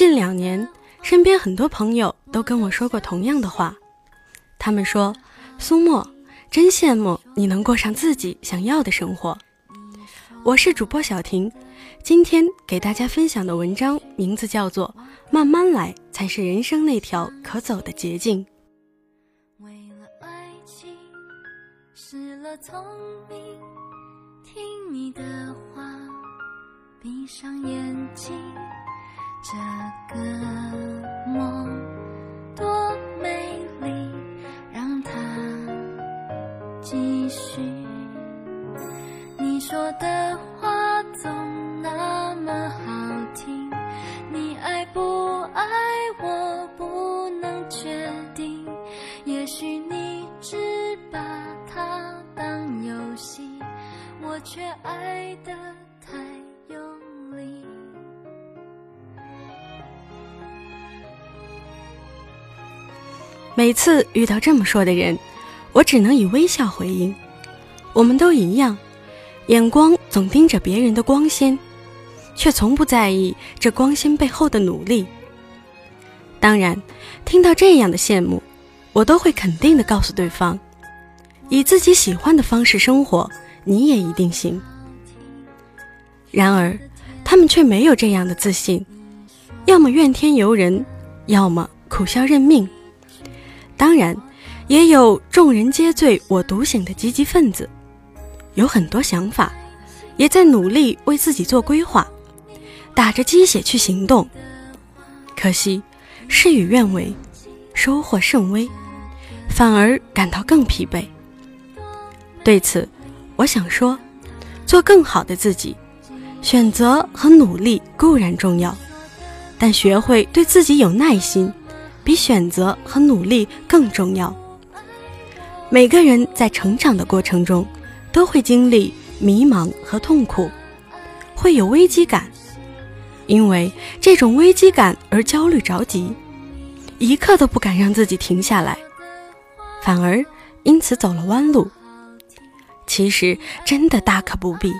近两年，身边很多朋友都跟我说过同样的话，他们说：“苏沫，真羡慕你能过上自己想要的生活。”我是主播小婷，今天给大家分享的文章名字叫做《慢慢来才是人生那条可走的捷径》。为了爱情，失了聪明，听你的话，闭上眼睛，这个梦多美丽，让它继续。你说的话总那么好听，你爱不爱我不能确定，也许你只把它当游戏，我却爱得每次遇到这么说的人，我只能以微笑回应。我们都一样。眼光总盯着别人的光鲜，却从不在意这光鲜背后的努力。当然，听到这样的羡慕，我都会肯定的告诉对方：以自己喜欢的方式生活，你也一定行。然而，他们却没有这样的自信，要么怨天尤人，要么苦笑认命。当然，也有众人皆醉我独醒的积极分子。有很多想法，也在努力为自己做规划，打着鸡血去行动。可惜事与愿违，收获甚微，反而感到更疲惫。对此，我想说，做更好的自己，选择和努力固然重要，但学会对自己有耐心，比选择和努力更重要。每个人在成长的过程中。都会经历迷茫和痛苦，会有危机感，因为这种危机感而焦虑着急，一刻都不敢让自己停下来，反而因此走了弯路。其实真的大可不必。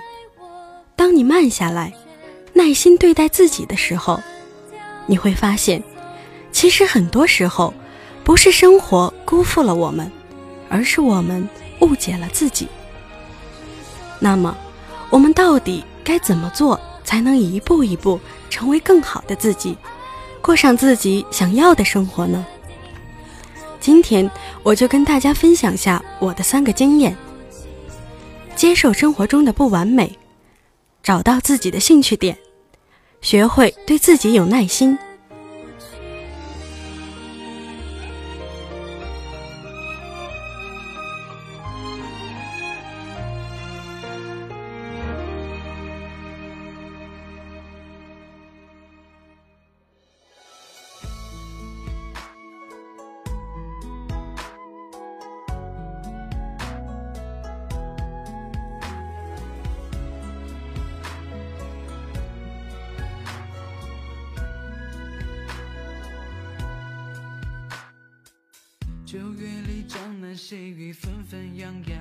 当你慢下来，耐心对待自己的时候，你会发现，其实很多时候不是生活辜负了我们，而是我们误解了自己。那么，我们到底该怎么做才能一步一步成为更好的自己，过上自己想要的生活呢？今天我就跟大家分享下我的三个经验：接受生活中的不完美，找到自己的兴趣点，学会对自己有耐心。九月里，江南细雨纷纷扬扬，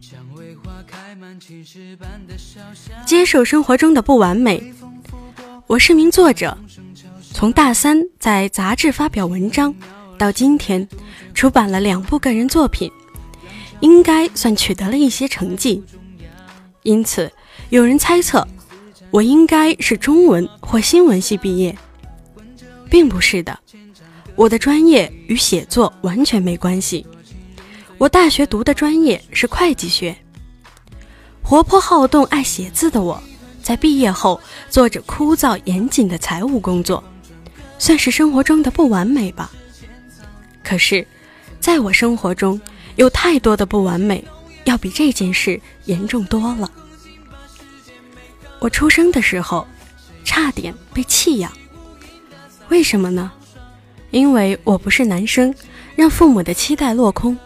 蔷薇花开满青石板的小巷。接受生活中的不完美。我是名作者，从大三在杂志发表文章，到今天出版了两部个人作品，应该算取得了一些成绩。因此，有人猜测我应该是中文或新闻系毕业，并不是的。我的专业与写作完全没关系。我大学读的专业是会计学。活泼好动、爱写字的我，在毕业后做着枯燥严谨的财务工作，算是生活中的不完美吧。可是，在我生活中有太多的不完美，要比这件事严重多了。我出生的时候，差点被弃养，为什么呢？因为我不是男生，让父母的期待落空，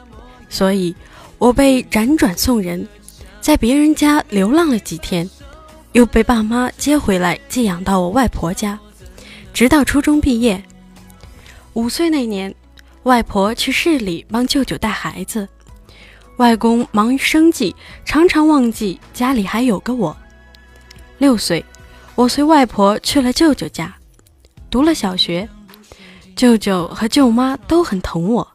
所以我被辗转送人，在别人家流浪了几天，又被爸妈接回来寄养到我外婆家，直到初中毕业。五岁那年，外婆去市里帮舅舅带孩子，外公忙于生计，常常忘记家里还有个我。六岁，我随外婆去了舅舅家，读了小学，舅舅和舅妈都很疼我，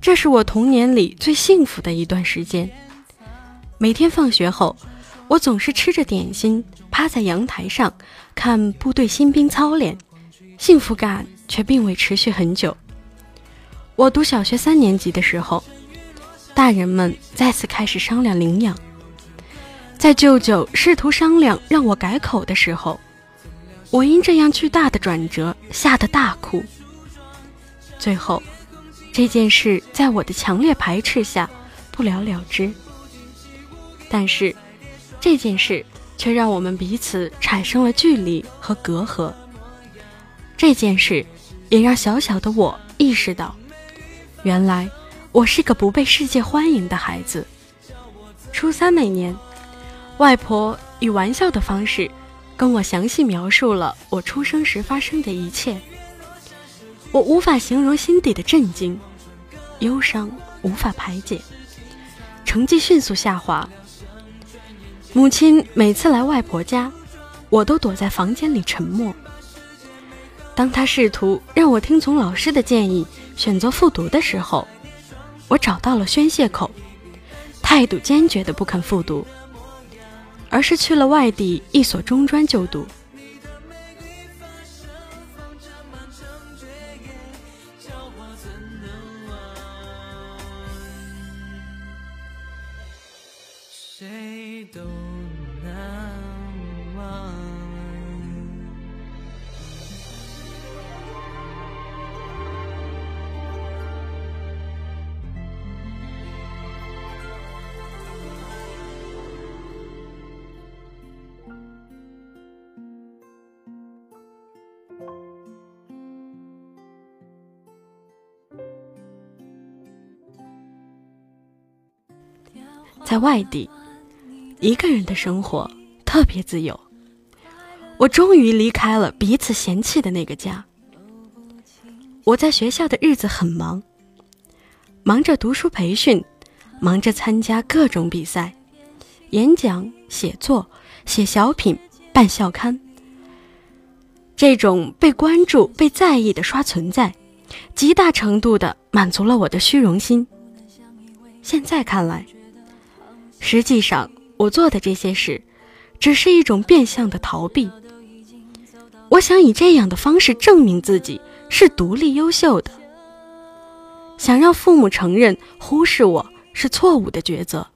这是我童年里最幸福的一段时间。每天放学后，我总是吃着点心，趴在阳台上看部队新兵操练，幸福感却并未持续很久。我读小学三年级的时候，大人们再次开始商量领养。在舅舅试图商量让我改口的时候，我因这样巨大的转折吓得大哭。最后，这件事在我的强烈排斥下不了了之。但是，这件事却让我们彼此产生了距离和隔阂。这件事也让小小的我意识到。原来我是个不被世界欢迎的孩子。初三那年，外婆以玩笑的方式跟我详细描述了我出生时发生的一切。我无法形容心底的震惊、忧伤，无法排解，成绩迅速下滑。母亲每次来外婆家，我都躲在房间里沉默。当她试图让我听从老师的建议。选择复读的时候，我找到了宣泄口，态度坚决的不肯复读，而是去了外地一所中专就读。谁都难忘。在外地，一个人的生活特别自由。我终于离开了彼此嫌弃的那个家。我在学校的日子很忙，忙着读书培训，忙着参加各种比赛、演讲、写作、写小品、办校刊。这种被关注、被在意的刷存在，极大程度的满足了我的虚荣心。现在看来。实际上，我做的这些事，只是一种变相的逃避。我想以这样的方式证明自己是独立优秀的，想让父母承认忽视我是错误的抉择。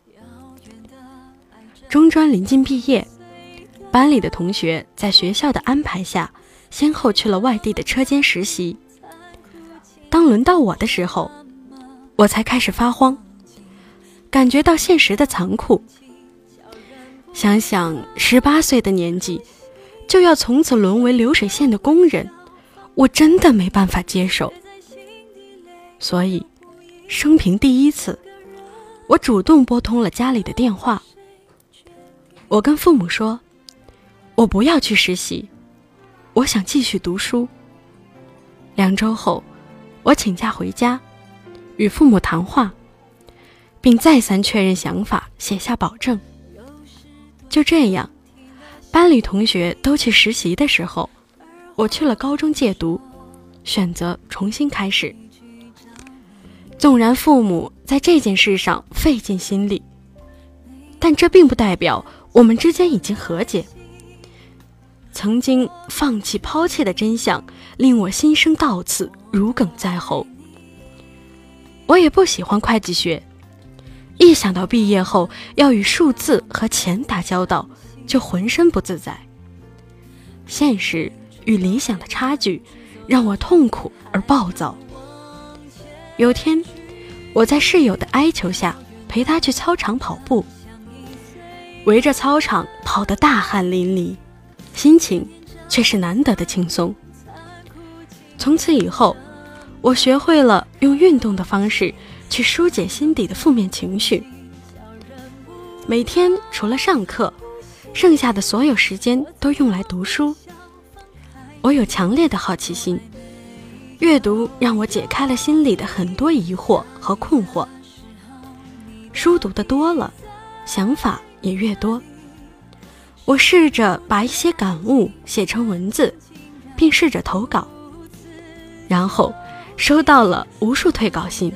中专临近毕业，班里的同学在学校的安排下，先后去了外地的车间实习。当轮到我的时候，我才开始发慌。感觉到现实的残酷。想想十八岁的年纪，就要从此沦为流水线的工人，我真的没办法接受。所以，生平第一次，我主动拨通了家里的电话。我跟父母说，我不要去实习，我想继续读书。两周后，我请假回家，与父母谈话。并再三确认想法，写下保证。就这样，班里同学都去实习的时候，我去了高中借读，选择重新开始。纵然父母在这件事上费尽心力，但这并不代表我们之间已经和解。曾经放弃、抛弃的真相，令我心生倒刺，如鲠在喉。我也不喜欢会计学。一想到毕业后要与数字和钱打交道，就浑身不自在。现实与理想的差距，让我痛苦而暴躁。有天，我在室友的哀求下陪他去操场跑步，围着操场跑得大汗淋漓，心情却是难得的轻松。从此以后，我学会了用运动的方式。去疏解心底的负面情绪。每天除了上课，剩下的所有时间都用来读书。我有强烈的好奇心，阅读让我解开了心里的很多疑惑和困惑。书读的多了，想法也越多。我试着把一些感悟写成文字，并试着投稿，然后收到了无数退稿信，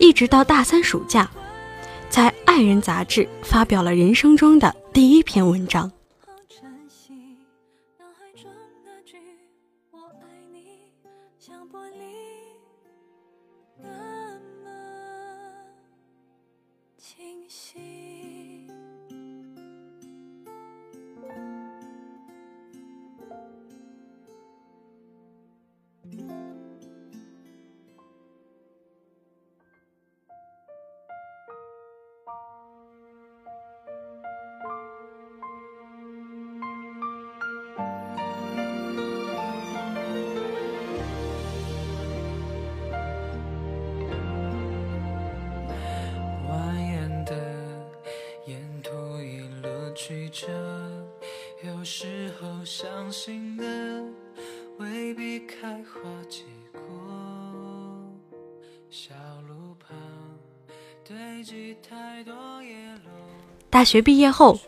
一直到大三暑假，在《爱人》杂志发表了人生中的第一篇文章。有时候相信的未必开花结果。小路旁堆积太多叶落。大学毕业后，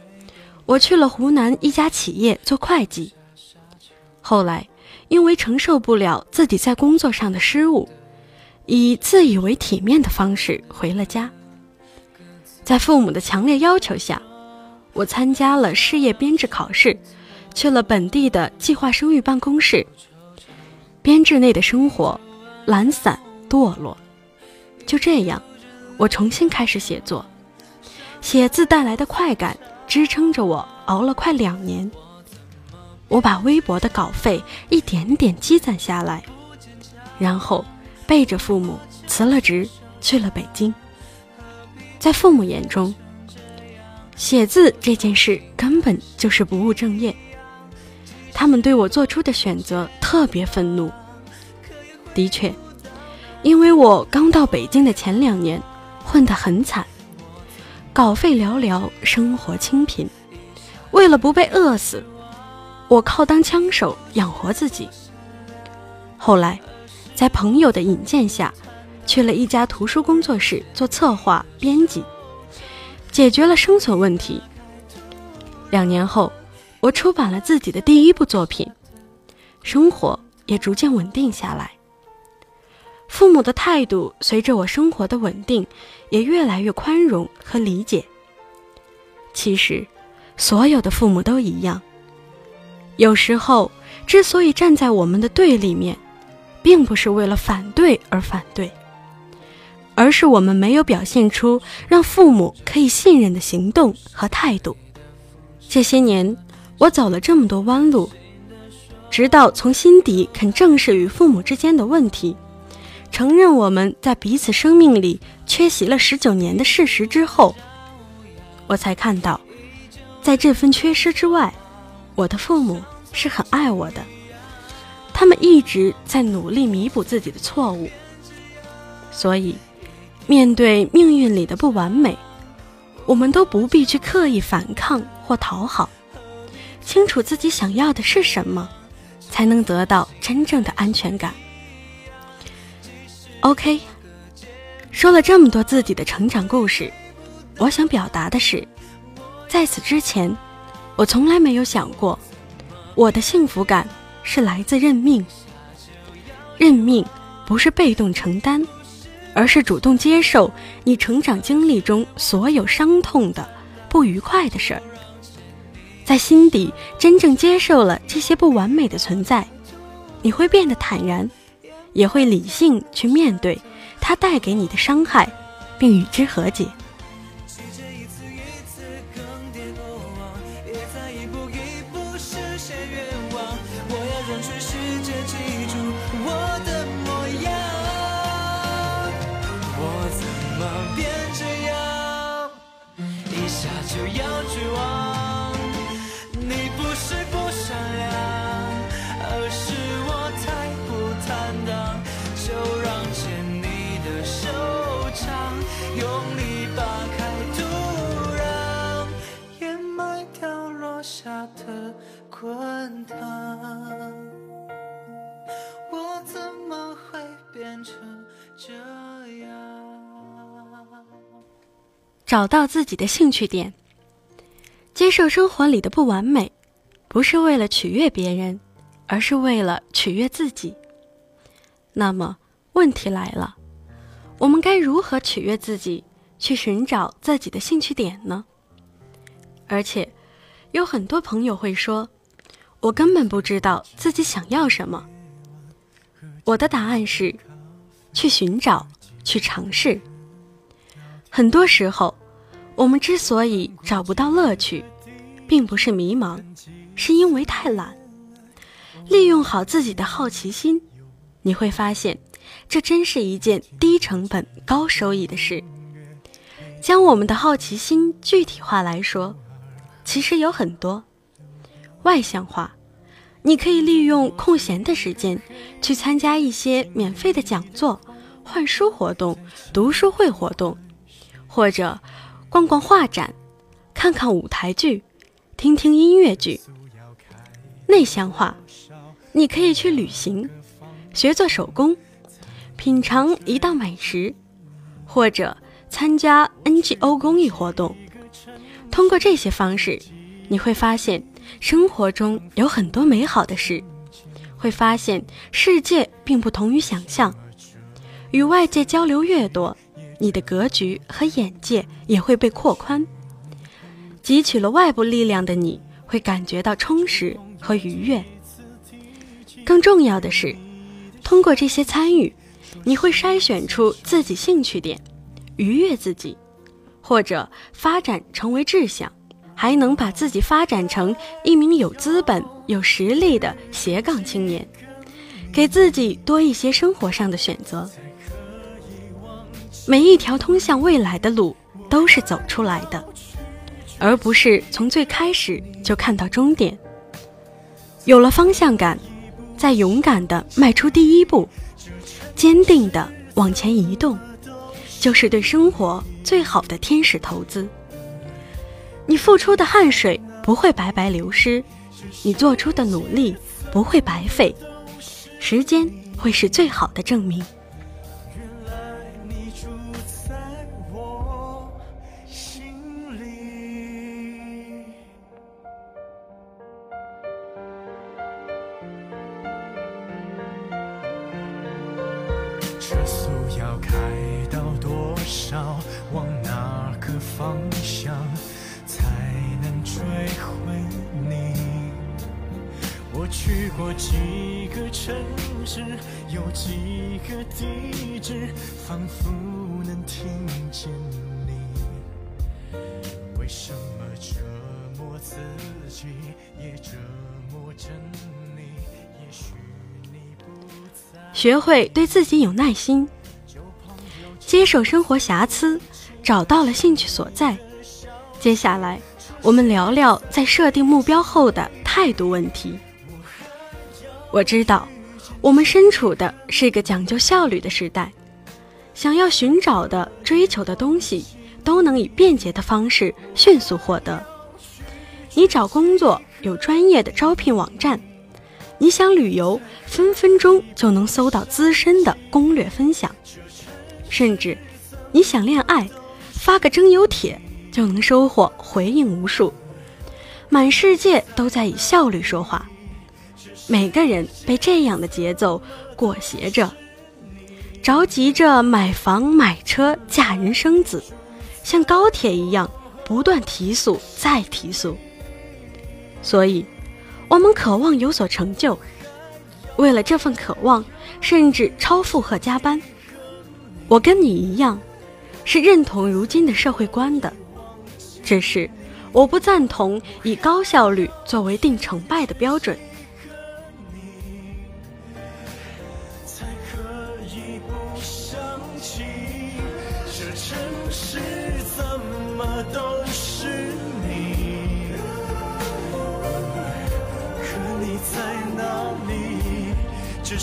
我去了湖南一家企业做会计。后来，因为承受不了自己在工作上的失误，以自以为体面的方式回了家。在父母的强烈要求下。我参加了事业编制考试，去了本地的计划生育办公室。编制内的生活，懒散堕落。就这样，我重新开始写作，写字带来的快感支撑着我熬了快两年。我把微薄的稿费一点点积攒下来，然后背着父母辞了职，去了北京。在父母眼中，写字这件事根本就是不务正业，他们对我做出的选择特别愤怒。的确，因为我刚到北京的前两年混得很惨，稿费寥寥，生活清贫。为了不被饿死，我靠当枪手养活自己。后来，在朋友的引荐下，去了一家图书工作室做策划编辑。解决了生存问题。两年后，我出版了自己的第一部作品，生活也逐渐稳定下来。父母的态度随着我生活的稳定，也越来越宽容和理解。其实，所有的父母都一样。有时候，之所以站在我们的对立面，并不是为了反对而反对。而是我们没有表现出让父母可以信任的行动和态度。这些年，我走了这么多弯路，直到从心底肯正视与父母之间的问题，承认我们在彼此生命里缺席了十九年的事实之后，我才看到，在这份缺失之外，我的父母是很爱我的，他们一直在努力弥补自己的错误，所以。面对命运里的不完美，我们都不必去刻意反抗或讨好，清楚自己想要的是什么，才能得到真正的安全感。OK，说了这么多自己的成长故事，我想表达的是，在此之前，我从来没有想过，我的幸福感是来自认命。认命不是被动承担。而是主动接受你成长经历中所有伤痛的、不愉快的事儿，在心底真正接受了这些不完美的存在，你会变得坦然，也会理性去面对它带给你的伤害，并与之和解。变这样，一下就要绝望。你不是不善良，而是我太不坦荡。就让牵你的手掌，用力扒开土壤，掩埋掉落下的滚。找到自己的兴趣点，接受生活里的不完美，不是为了取悦别人，而是为了取悦自己。那么问题来了，我们该如何取悦自己，去寻找自己的兴趣点呢？而且，有很多朋友会说，我根本不知道自己想要什么。我的答案是，去寻找，去尝试。很多时候，我们之所以找不到乐趣，并不是迷茫，是因为太懒。利用好自己的好奇心，你会发现，这真是一件低成本高收益的事。将我们的好奇心具体化来说，其实有很多。外向化，你可以利用空闲的时间，去参加一些免费的讲座、换书活动、读书会活动，或者逛逛画展、看看舞台剧、听听音乐剧。内向化。你可以去旅行，学做手工，品尝一道美食，或者参加 NGO 公益活动。通过这些方式，你会发现生活中有很多美好的事，会发现世界并不同于想象。与外界交流越多，你的格局和眼界也会被扩宽。汲取了外部力量的你，会感觉到充实和愉悦。更重要的是，通过这些参与，你会筛选出自己兴趣点，愉悦自己，或者发展成为志向，还能把自己发展成一名有资本、有实力的斜杠青年，给自己多一些生活上的选择。每一条通向未来的路都是走出来的，而不是从最开始就看到终点。有了方向感。再勇敢地迈出第一步，坚定地往前移动，就是对生活最好的天使投资。你付出的汗水不会白白流失，你做出的努力不会白费，时间会是最好的证明。有几个地址，仿佛能听见你。为什么折磨自己，也折磨着你？也许。学会对自己有耐心，接受生活瑕疵，找到了兴趣所在。接下来，我们聊聊在设定目标后的态度问题。我知道，我们身处的是一个讲究效率的时代，想要寻找的、追求的东西，都能以便捷的方式迅速获得。你找工作有专业的招聘网站。你想旅游，分分钟就能搜到资深的攻略分享；甚至你想恋爱，发个征友帖就能收获回应无数。满世界都在以效率说话，每个人被这样的节奏裹挟着，着急着买房买车嫁人生子，像高铁一样不断提速再提速。所以。我们渴望有所成就，为了这份渴望，甚至超负荷加班。我跟你一样，是认同如今的社会观的，只是我不赞同以高效率作为定成败的标准。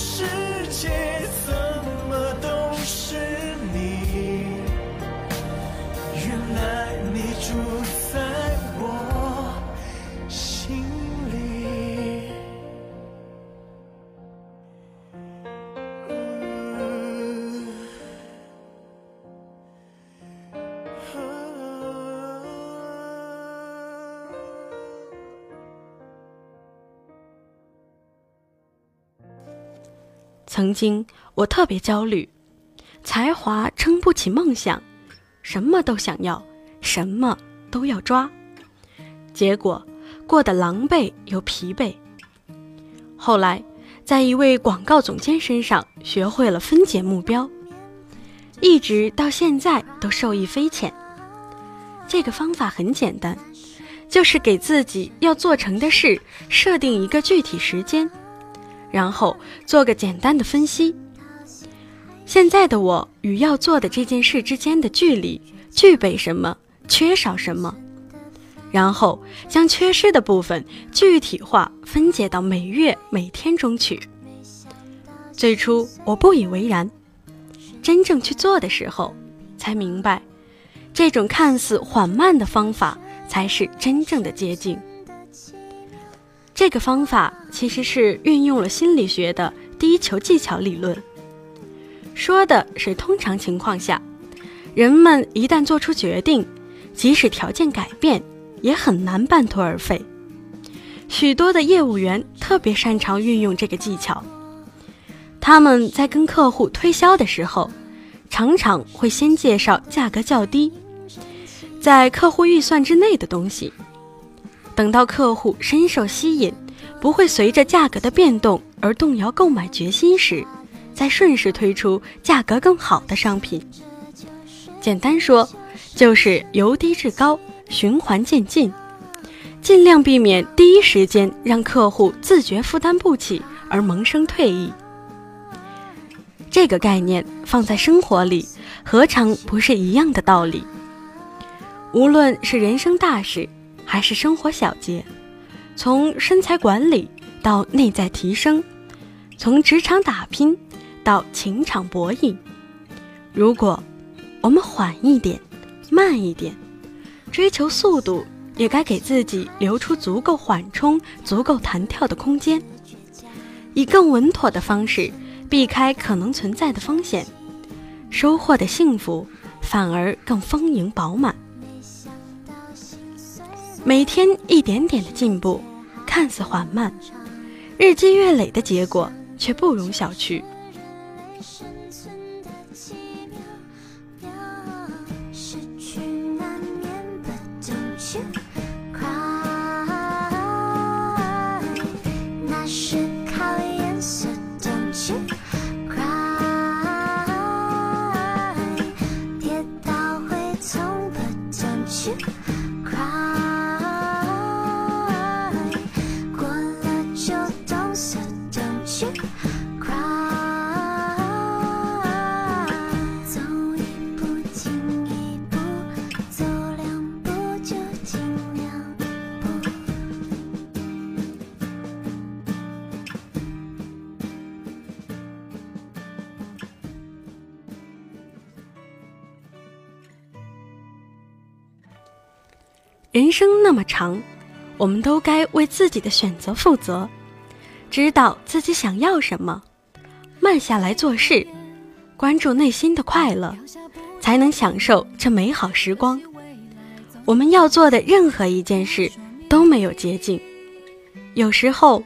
世界怎么都是你？原来你住曾经我特别焦虑，才华撑不起梦想，什么都想要，什么都要抓，结果过得狼狈又疲惫。后来，在一位广告总监身上学会了分解目标，一直到现在都受益匪浅。这个方法很简单，就是给自己要做成的事设定一个具体时间。然后做个简单的分析。现在的我与要做的这件事之间的距离，具备什么，缺少什么，然后将缺失的部分具体化分解到每月每天中去。最初我不以为然，真正去做的时候，才明白，这种看似缓慢的方法才是真正的捷径。这个方法其实是运用了心理学的低球技巧理论，说的是通常情况下，人们一旦做出决定，即使条件改变，也很难半途而废。许多的业务员特别擅长运用这个技巧，他们在跟客户推销的时候，常常会先介绍价格较低，在客户预算之内的东西。等到客户深受吸引，不会随着价格的变动而动摇购买决心时，再顺势推出价格更好的商品。简单说，就是由低至高，循环渐进，尽量避免第一时间让客户自觉负担不起而萌生退意。这个概念放在生活里，何尝不是一样的道理？无论是人生大事。还是生活小节，从身材管理到内在提升，从职场打拼到情场博弈。如果我们缓一点、慢一点，追求速度，也该给自己留出足够缓冲、足够弹跳的空间，以更稳妥的方式避开可能存在的风险，收获的幸福反而更丰盈饱满。每天一点点的进步，看似缓慢，日积月累的结果却不容小觑。人生那么长，我们都该为自己的选择负责，知道自己想要什么，慢下来做事，关注内心的快乐，才能享受这美好时光。我们要做的任何一件事都没有捷径，有时候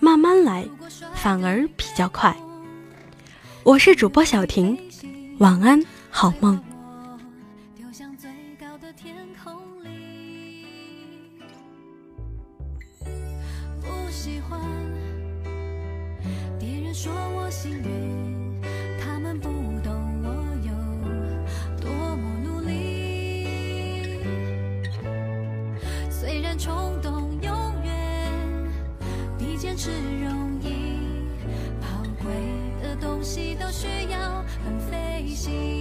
慢慢来反而比较快。我是主播小婷，晚安，好梦。喜欢别人说我幸运，他们不懂我有多么努力。虽然冲动永远比坚持容易，宝贵的东西都需要很费心。